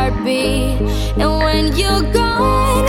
heartbeat. And when you're gone.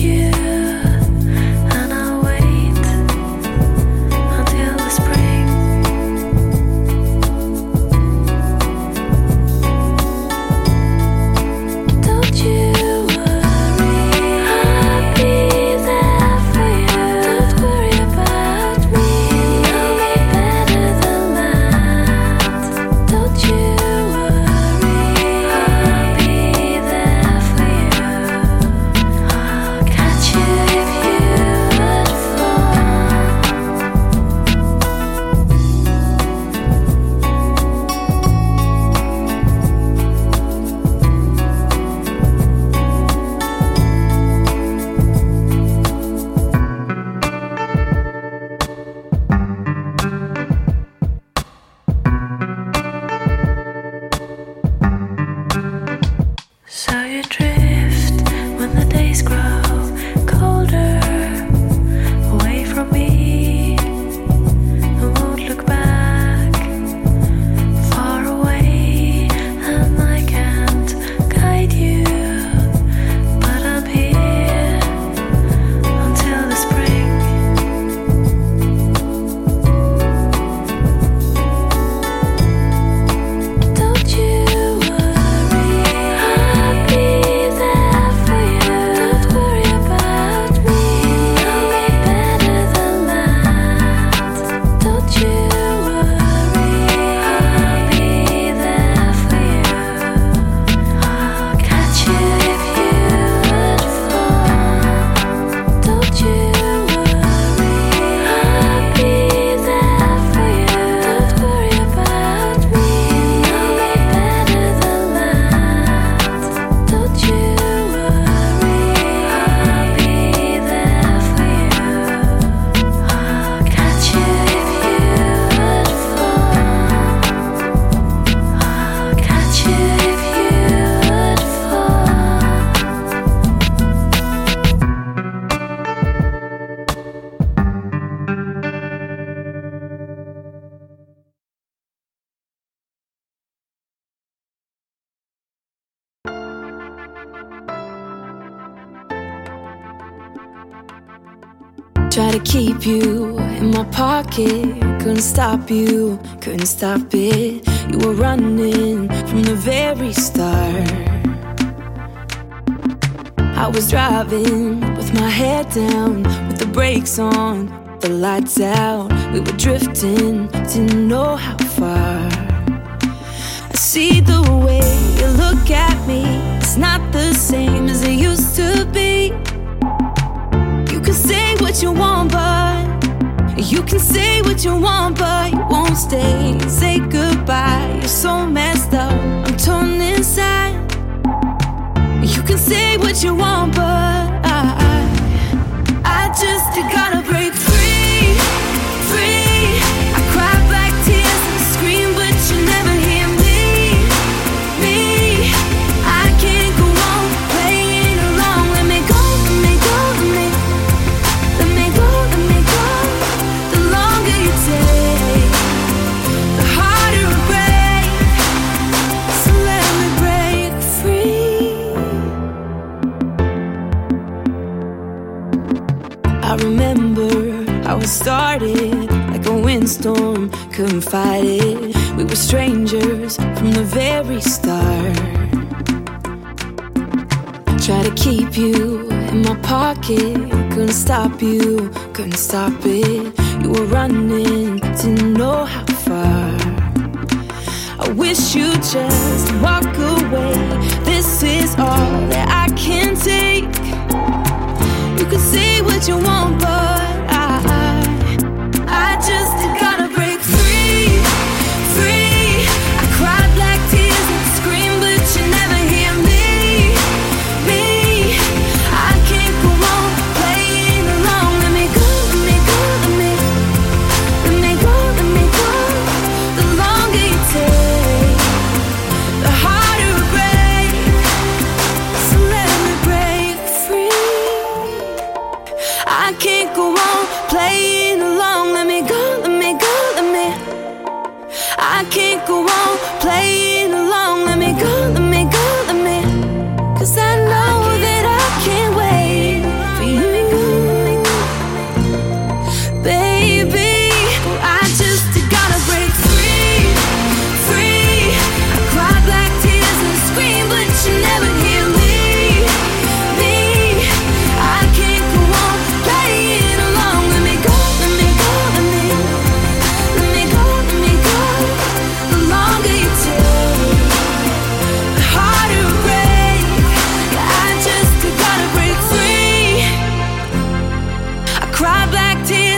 you. Stop you, couldn't stop it. You were running from the very start. I was driving with my head down, with the brakes on, the lights out. We were drifting, didn't know how far. I see the way you look at me, it's not the same as it used to be. You can say what you want, but you can say what you want, but you won't stay. Say goodbye. You're so messed up. I'm torn inside. You can say what you want, but I, I just gotta started like a windstorm, couldn't fight it. We were strangers from the very start. Try to keep you in my pocket, couldn't stop you, couldn't stop it. You were running, didn't know how far. I wish you just walk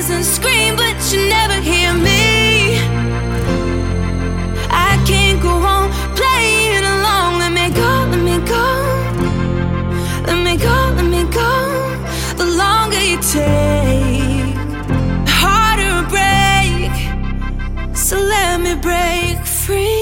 tears and scream, but you never hear me. I can't go on playing along. Let me go, let me go. Let me go, let me go. The longer you take, the harder it break. So let me break free.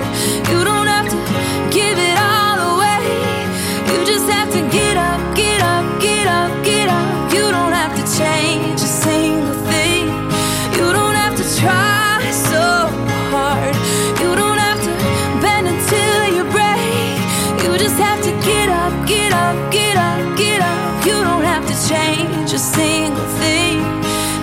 Single thing.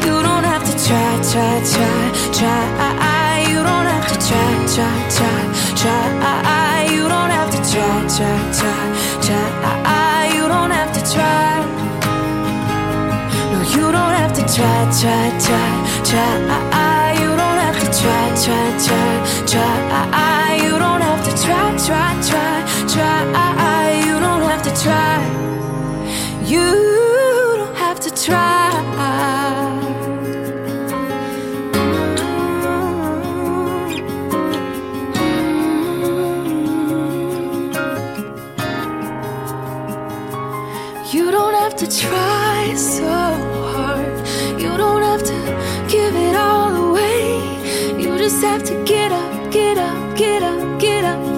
You don't have to try, try, try, try. You don't have to try, try, try, try. You don't have to try, try, try, try. You don't have to try. No, you don't have to try, try, try, try. You don't have to try, try, try, try.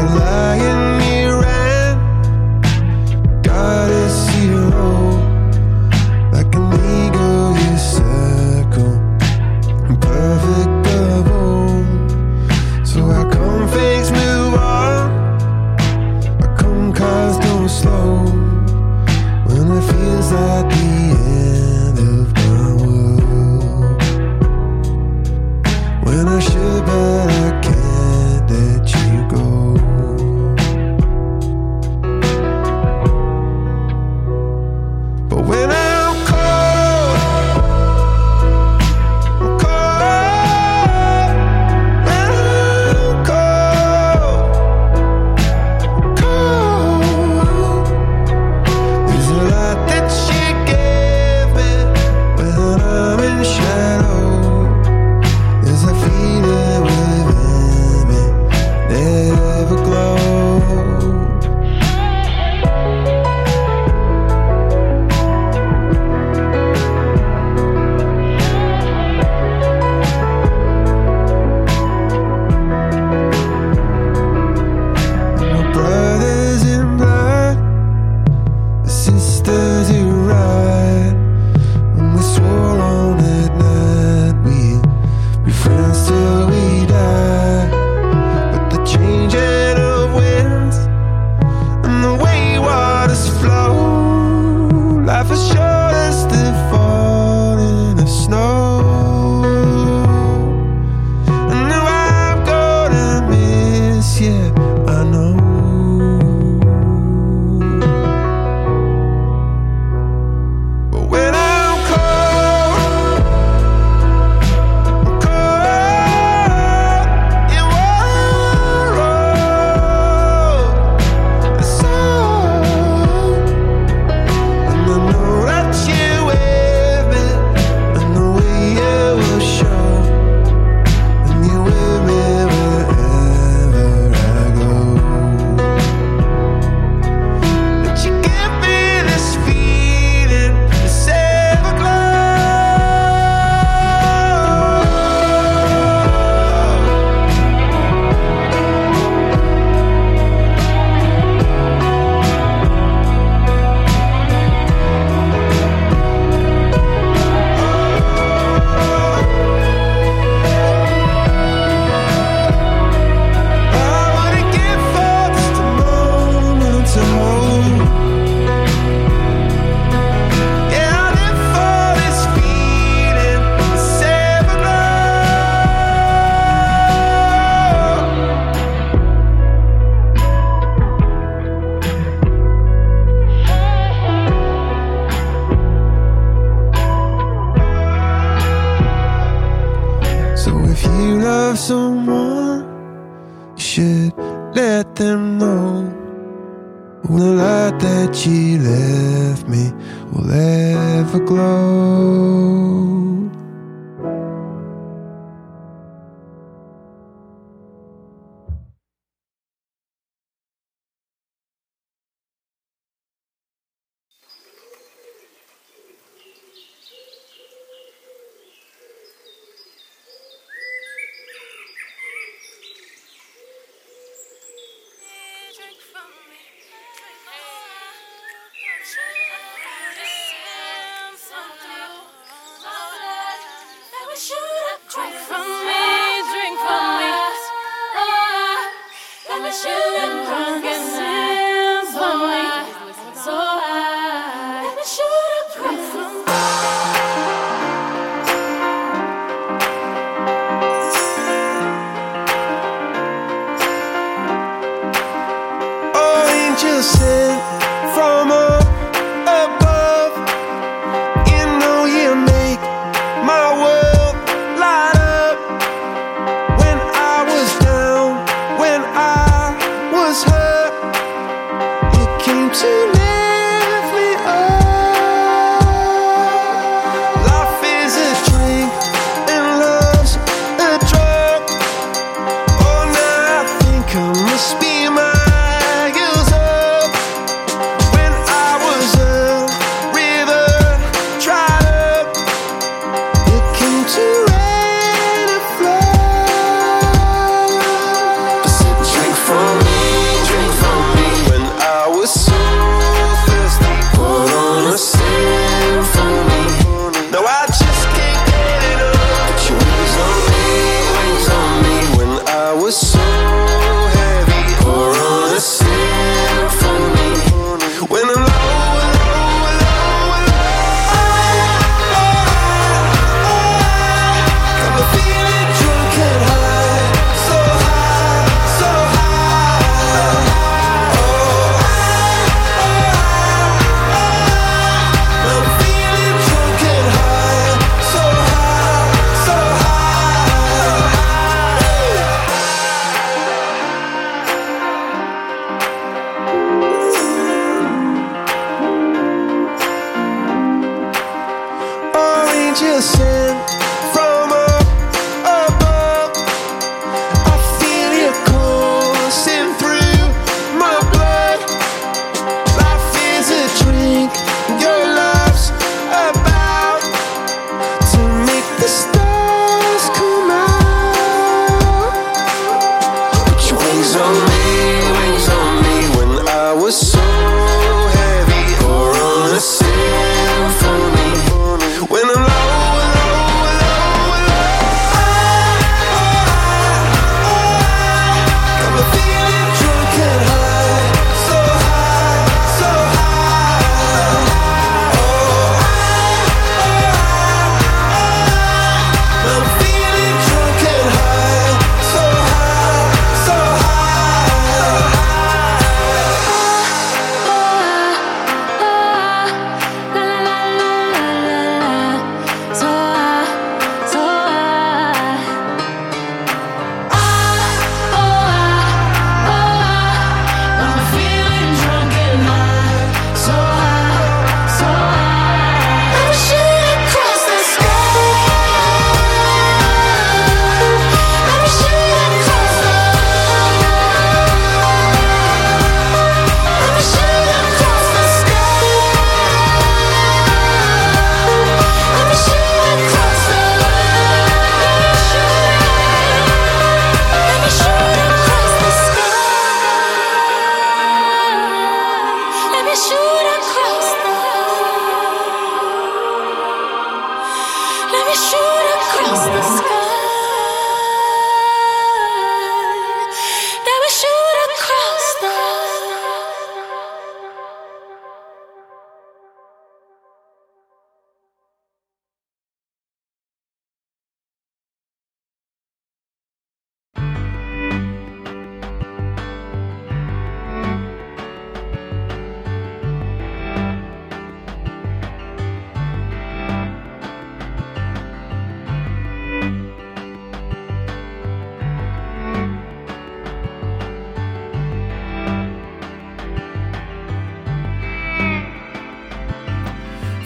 Like a lion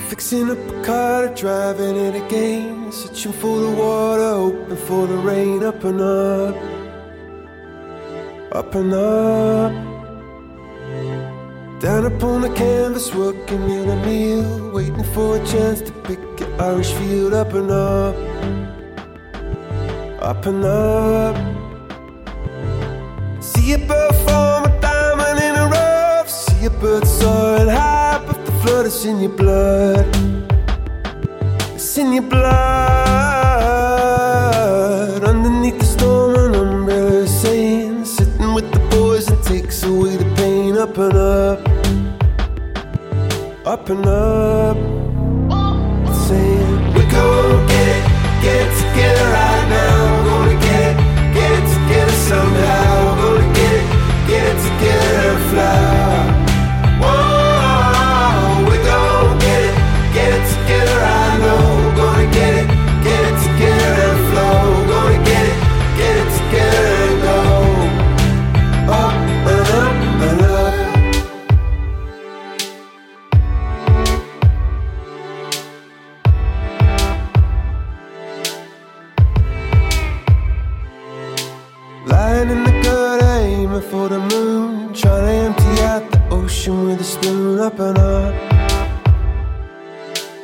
Fixing up a car, driving it again. Searching for the water, hoping for the rain. Up and up, up and up. Down upon the canvas, working in a meal. Waiting for a chance to pick your Irish field. Up and up, up and up. See a bird form a diamond in a rough. See a bird soaring high, flood is in your blood. It's in your blood. Underneath the storm, an umbrella is saying, sitting with the boys, it takes away the pain. Up and up, up and up. Saying, we're gonna get it, get together right now. We're gonna get get together somehow. We're gonna get it, get it together and fly. Lying in the gutter, aiming for the moon. Trying to empty out the ocean with a spoon. Up and up,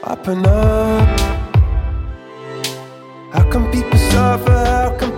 up and up. How come people suffer? How come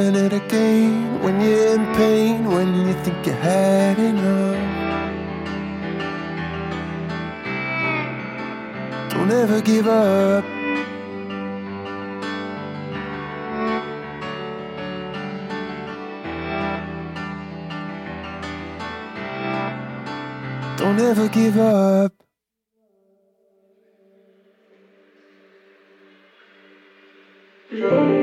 having it again. When you're in pain, when you think you had enough. Don't ever give up. Don't ever give up. Yeah.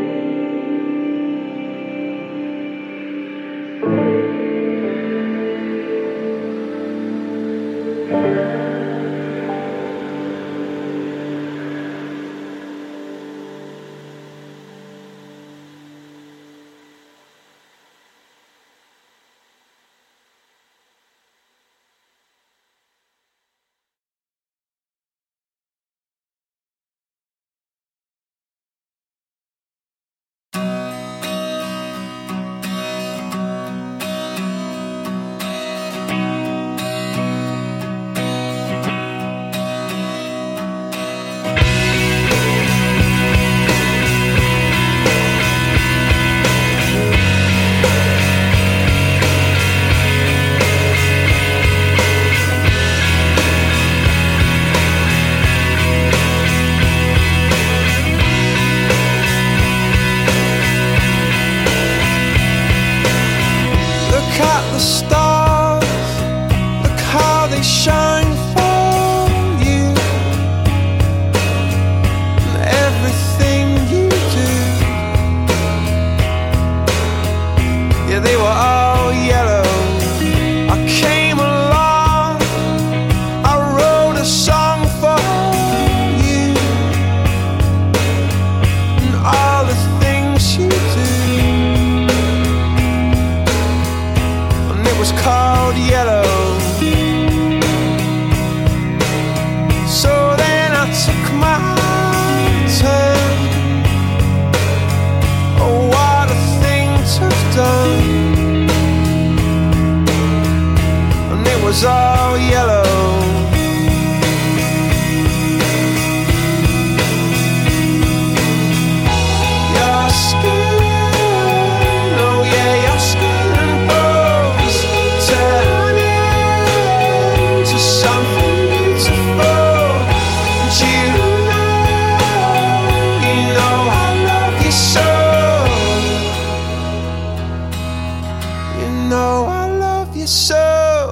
You know I love you so.